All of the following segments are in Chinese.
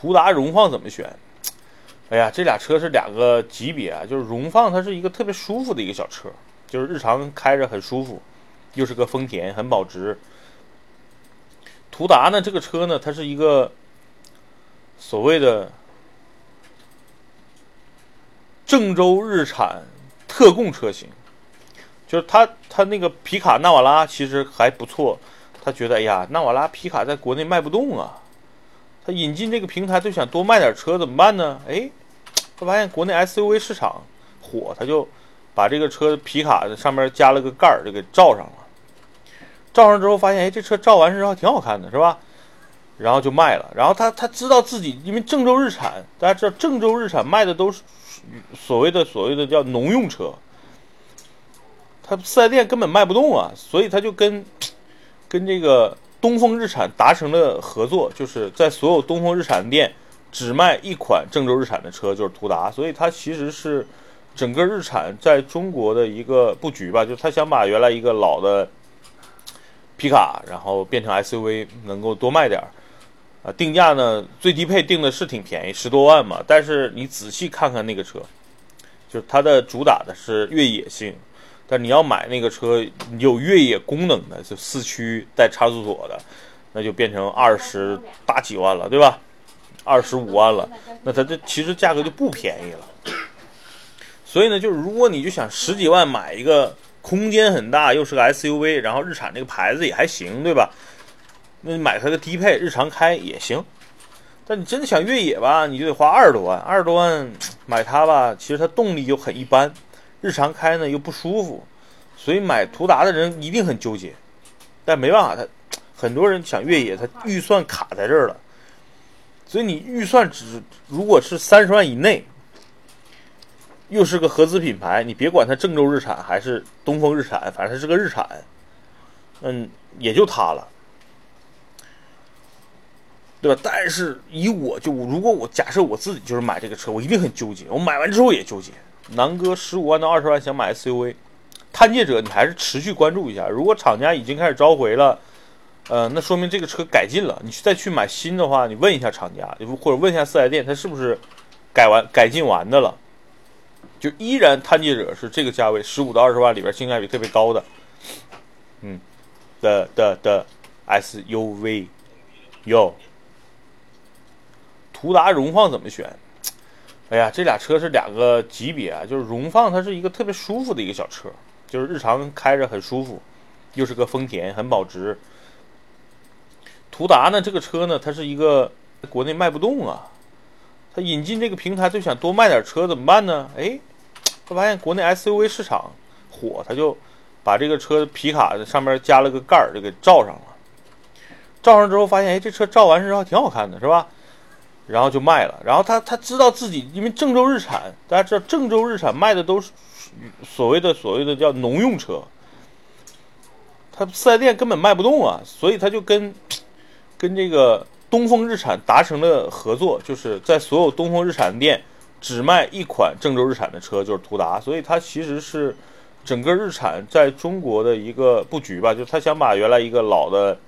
途达、荣放怎么选？哎呀，这俩车是两个级别啊。就是荣放，它是一个特别舒服的一个小车，就是日常开着很舒服，又是个丰田，很保值。途达呢，这个车呢，它是一个所谓的郑州日产特供车型，就是它它那个皮卡纳瓦拉其实还不错，他觉得哎呀，纳瓦拉皮卡在国内卖不动啊，他引进这个平台就想多卖点车，怎么办呢？哎。他发现国内 SUV 市场火，他就把这个车皮卡上面加了个盖儿，就给罩上了。罩上之后发现，哎，这车罩完之后挺好看的，是吧？然后就卖了。然后他他知道自己，因为郑州日产，大家知道郑州日产卖的都是所谓的所谓的叫农用车，他四 S 店根本卖不动啊，所以他就跟跟这个东风日产达成了合作，就是在所有东风日产店。只卖一款郑州日产的车，就是途达，所以它其实是整个日产在中国的一个布局吧，就是他想把原来一个老的皮卡，然后变成 SUV，能够多卖点儿。啊，定价呢，最低配定的是挺便宜，十多万嘛。但是你仔细看看那个车，就是它的主打的是越野性，但你要买那个车有越野功能的，就四驱带差速锁的，那就变成二十大几万了，对吧？二十五万了，那它这其实价格就不便宜了。所以呢，就是如果你就想十几万买一个空间很大，又是个 SUV，然后日产这个牌子也还行，对吧？那你买它个低配日常开也行。但你真的想越野吧，你就得花二十多万，二十多万买它吧，其实它动力就很一般，日常开呢又不舒服，所以买途达的人一定很纠结。但没办法，他很多人想越野，他预算卡在这儿了。所以你预算只如果是三十万以内，又是个合资品牌，你别管它郑州日产还是东风日产，反正是个日产，嗯，也就它了，对吧？但是以我就如果我假设我自己就是买这个车，我一定很纠结，我买完之后也纠结。南哥十五万到二十万想买 SUV，探界者你还是持续关注一下，如果厂家已经开始召回了。呃，那说明这个车改进了。你再去买新的话，你问一下厂家，或者问一下四 S 店，它是不是改完、改进完的了？就依然探界者是这个价位，十五到二十万里边性价比特别高的，嗯，的的的 SUV，哟，途达、荣放怎么选？哎呀，这俩车是两个级别啊。就是荣放，它是一个特别舒服的一个小车，就是日常开着很舒服，又是个丰田，很保值。途达呢？这个车呢，它是一个国内卖不动啊。它引进这个平台就想多卖点车，怎么办呢？哎，他发现国内 SUV 市场火，他就把这个车皮卡上面加了个盖儿，就给罩上了。罩上之后发现，哎，这车罩完之后还挺好看的，是吧？然后就卖了。然后他他知道自己，因为郑州日产，大家知道郑州日产卖的都是所谓的所谓的叫农用车，他四 S 店根本卖不动啊，所以他就跟。跟这个东风日产达成了合作，就是在所有东风日产店只卖一款郑州日产的车，就是途达。所以它其实是整个日产在中国的一个布局吧，就是他想把原来一个老的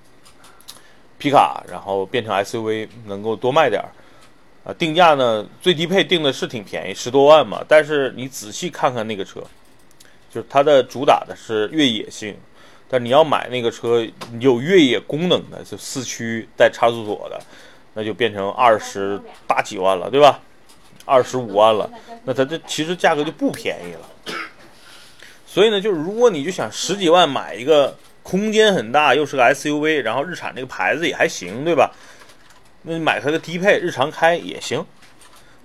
皮卡，然后变成 SUV，能够多卖点。啊，定价呢，最低配定的是挺便宜，十多万嘛。但是你仔细看看那个车，就是它的主打的是越野性。但你要买那个车有越野功能的，就四驱带差速锁的，那就变成二十大几万了，对吧？二十五万了，那它这其实价格就不便宜了。所以呢，就是如果你就想十几万买一个空间很大又是个 SUV，然后日产这个牌子也还行，对吧？那你买它的低配日常开也行。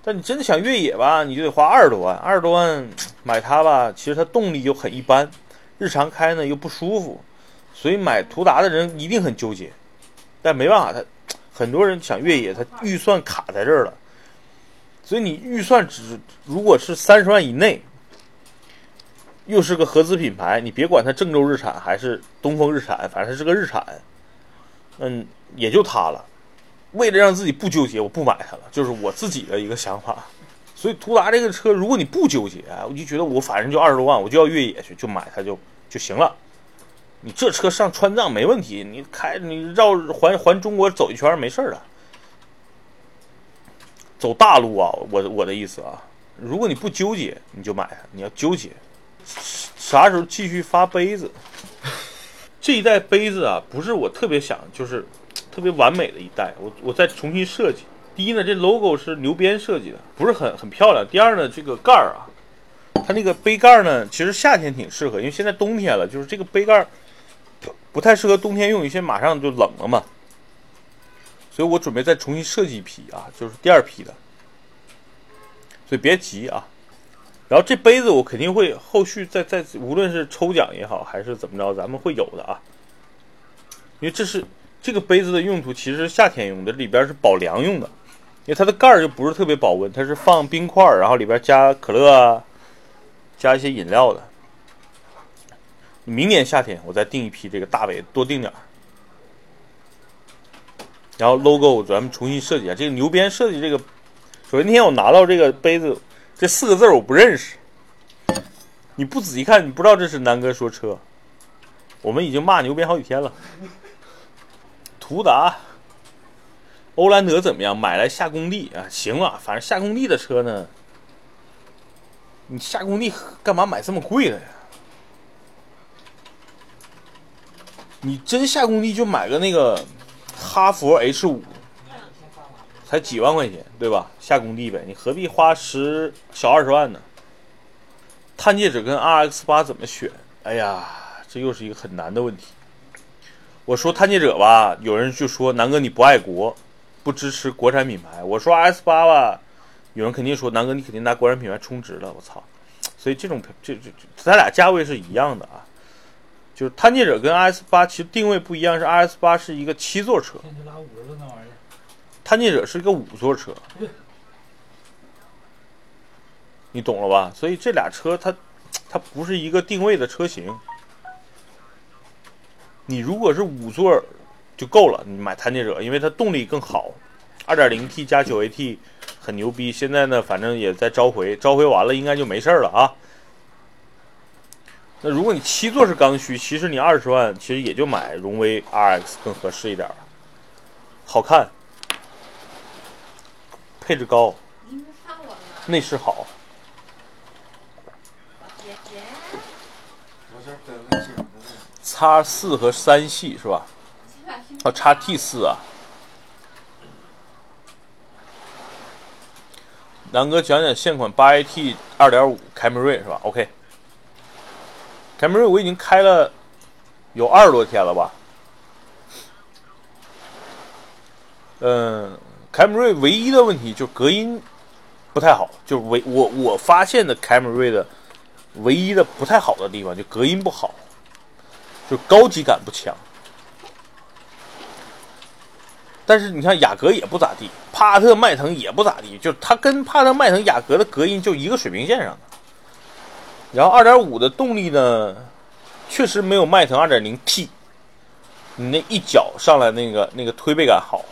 但你真的想越野吧，你就得花二十多万，二十多万买它吧，其实它动力就很一般。日常开呢又不舒服，所以买途达的人一定很纠结，但没办法，他很多人想越野，他预算卡在这儿了，所以你预算只如果是三十万以内，又是个合资品牌，你别管它郑州日产还是东风日产，反正它是个日产，嗯，也就它了。为了让自己不纠结，我不买它了，就是我自己的一个想法。所以途达这个车，如果你不纠结，我就觉得我反正就二十多万，我就要越野去，就买它就就行了。你这车上川藏没问题，你开你绕环环中国走一圈没事儿的。走大路啊，我我的意思啊，如果你不纠结，你就买；你要纠结，啥时候继续发杯子？这一代杯子啊，不是我特别想，就是特别完美的一代，我我再重新设计。第一呢，这 logo 是牛鞭设计的，不是很很漂亮。第二呢，这个盖儿啊，它那个杯盖呢，其实夏天挺适合，因为现在冬天了，就是这个杯盖不不太适合冬天用，因为马上就冷了嘛。所以我准备再重新设计一批啊，就是第二批的，所以别急啊。然后这杯子我肯定会后续再再，无论是抽奖也好，还是怎么着，咱们会有的啊。因为这是这个杯子的用途，其实是夏天用的，里边是保凉用的，因为它的盖儿就不是特别保温，它是放冰块，然后里边加可乐啊，加一些饮料的。明年夏天我再订一批这个大杯，多订点儿。然后 logo 咱们重新设计一下，这个牛鞭设计这个，首先那天我拿到这个杯子，这四个字我不认识，你不仔细看你不知道这是南哥说车，我们已经骂牛鞭好几天了。途达，欧蓝德怎么样？买来下工地啊，行了，反正下工地的车呢，你下工地干嘛买这么贵的呀？你真下工地就买个那个。哈佛 H 五才几万块钱，对吧？下工地呗，你何必花十小二十万呢？探界者跟 RX 八怎么选？哎呀，这又是一个很难的问题。我说探界者吧，有人就说南哥你不爱国，不支持国产品牌。我说 RX 八吧，有人肯定说南哥你肯定拿国产品牌充值了。我操！所以这种这这咱俩价位是一样的啊。就是探界者跟 RS 八其实定位不一样，是 RS 八是一个七座车，探界者是一个五座车，你懂了吧？所以这俩车它它不是一个定位的车型。你如果是五座就够了，你买探界者，因为它动力更好，2.0T 加 9AT 很牛逼。现在呢，反正也在召回，召回完了应该就没事了啊。那如果你七座是刚需，其实你二十万其实也就买荣威 RX 更合适一点好看，配置高，内饰好。叉四和三系是吧？哦，叉 T 四啊。南哥讲讲现款八 AT 二点五凯美瑞是吧？OK。凯美瑞我已经开了有二十多天了吧？嗯，凯美瑞唯一的问题就是隔音不太好，就唯我我发现的凯美瑞的唯一的不太好的地方就隔音不好，就高级感不强。但是你看雅阁也不咋地，帕萨特、迈腾也不咋地，就它跟帕萨特、迈腾、雅阁的隔音就一个水平线上的。然后二点五的动力呢，确实没有迈腾二点零 T，你那一脚上来那个那个推背感好，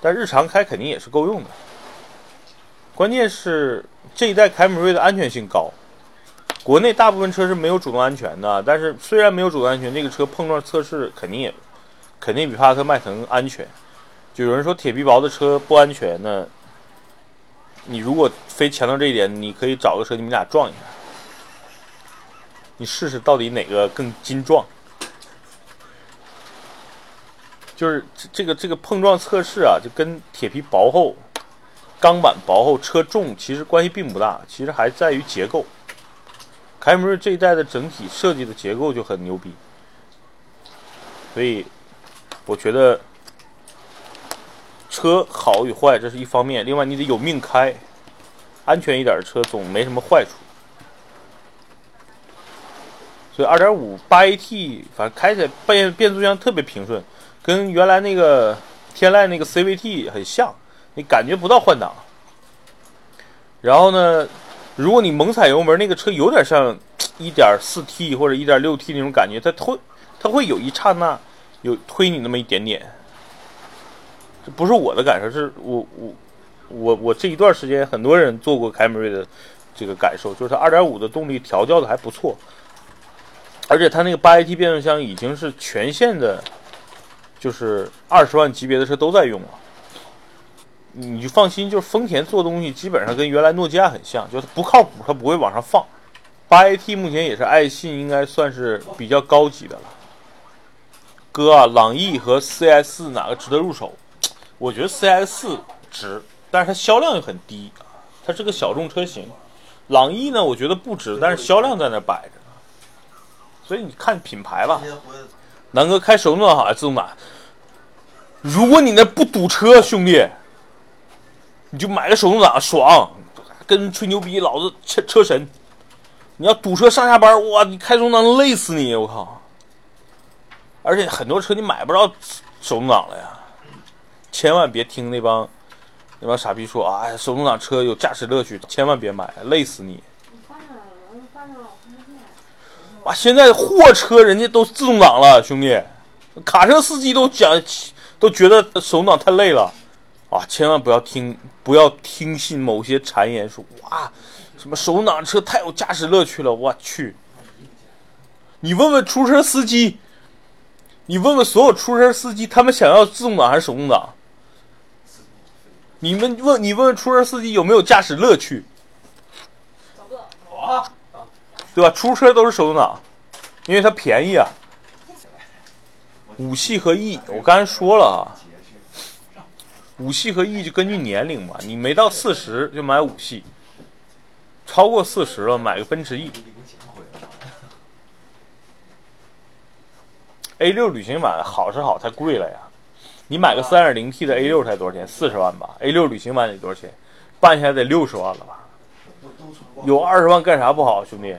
但日常开肯定也是够用的。关键是这一代凯美瑞的安全性高，国内大部分车是没有主动安全的，但是虽然没有主动安全，这个车碰撞测试肯定也肯定比帕萨特、迈腾安全。就有人说铁皮薄的车不安全呢，你如果非强调这一点，你可以找个车你们俩撞一下。你试试到底哪个更精壮？就是这个这个碰撞测试啊，就跟铁皮薄厚、钢板薄厚、车重其实关系并不大，其实还在于结构。凯美瑞这一代的整体设计的结构就很牛逼，所以我觉得车好与坏这是一方面，另外你得有命开，安全一点的车总没什么坏处。所以，二点五八 AT，反正开起来变变速箱特别平顺，跟原来那个天籁那个 CVT 很像，你感觉不到换挡。然后呢，如果你猛踩油门，那个车有点像一点四 T 或者一点六 T 那种感觉，它推它会有一刹那有推你那么一点点。这不是我的感受，是我我我我这一段时间很多人做过凯美瑞的这个感受，就是它二点五的动力调教的还不错。而且它那个八 AT 变速箱已经是全线的，就是二十万级别的车都在用了。你就放心，就是丰田做东西基本上跟原来诺基亚很像，就是不靠谱，它不会往上放。八 AT 目前也是爱信应该算是比较高级的了。哥啊，朗逸和 CS 哪个值得入手？我觉得 CS 值，但是它销量又很低，它是个小众车型。朗逸呢，我觉得不值，但是销量在那摆着呢。所以你看品牌吧。南哥开手动挡好还是自动挡？如果你那不堵车，兄弟，你就买个手动挡爽，跟吹牛逼，老子车车神。你要堵车上下班，哇，你开手动挡累死你，我靠！而且很多车你买不着手动挡了呀，千万别听那帮那帮傻逼说啊，手动挡车有驾驶乐趣，千万别买，累死你。哇，现在货车人家都自动挡了，兄弟，卡车司机都讲，都觉得手动挡太累了，啊，千万不要听，不要听信某些谗言说哇。什么手动挡车太有驾驶乐趣了，我去！你问问出租车司机，你问问所有出租车司机，他们想要自动挡还是手动挡？你们问你问问出租车司机有没有驾驶乐趣？对吧？出租车都是手动挡，因为它便宜啊。五系和 E，我刚才说了啊，五系和 E 就根据年龄嘛，你没到四十就买五系。超过四十了，买个奔驰 E。A 六旅行版好是好，太贵了呀！你买个三点零 T 的 A 六才多少钱？四十万吧。A 六旅行版得多少钱？办下来得六十万了吧？有二十万干啥不好，兄弟？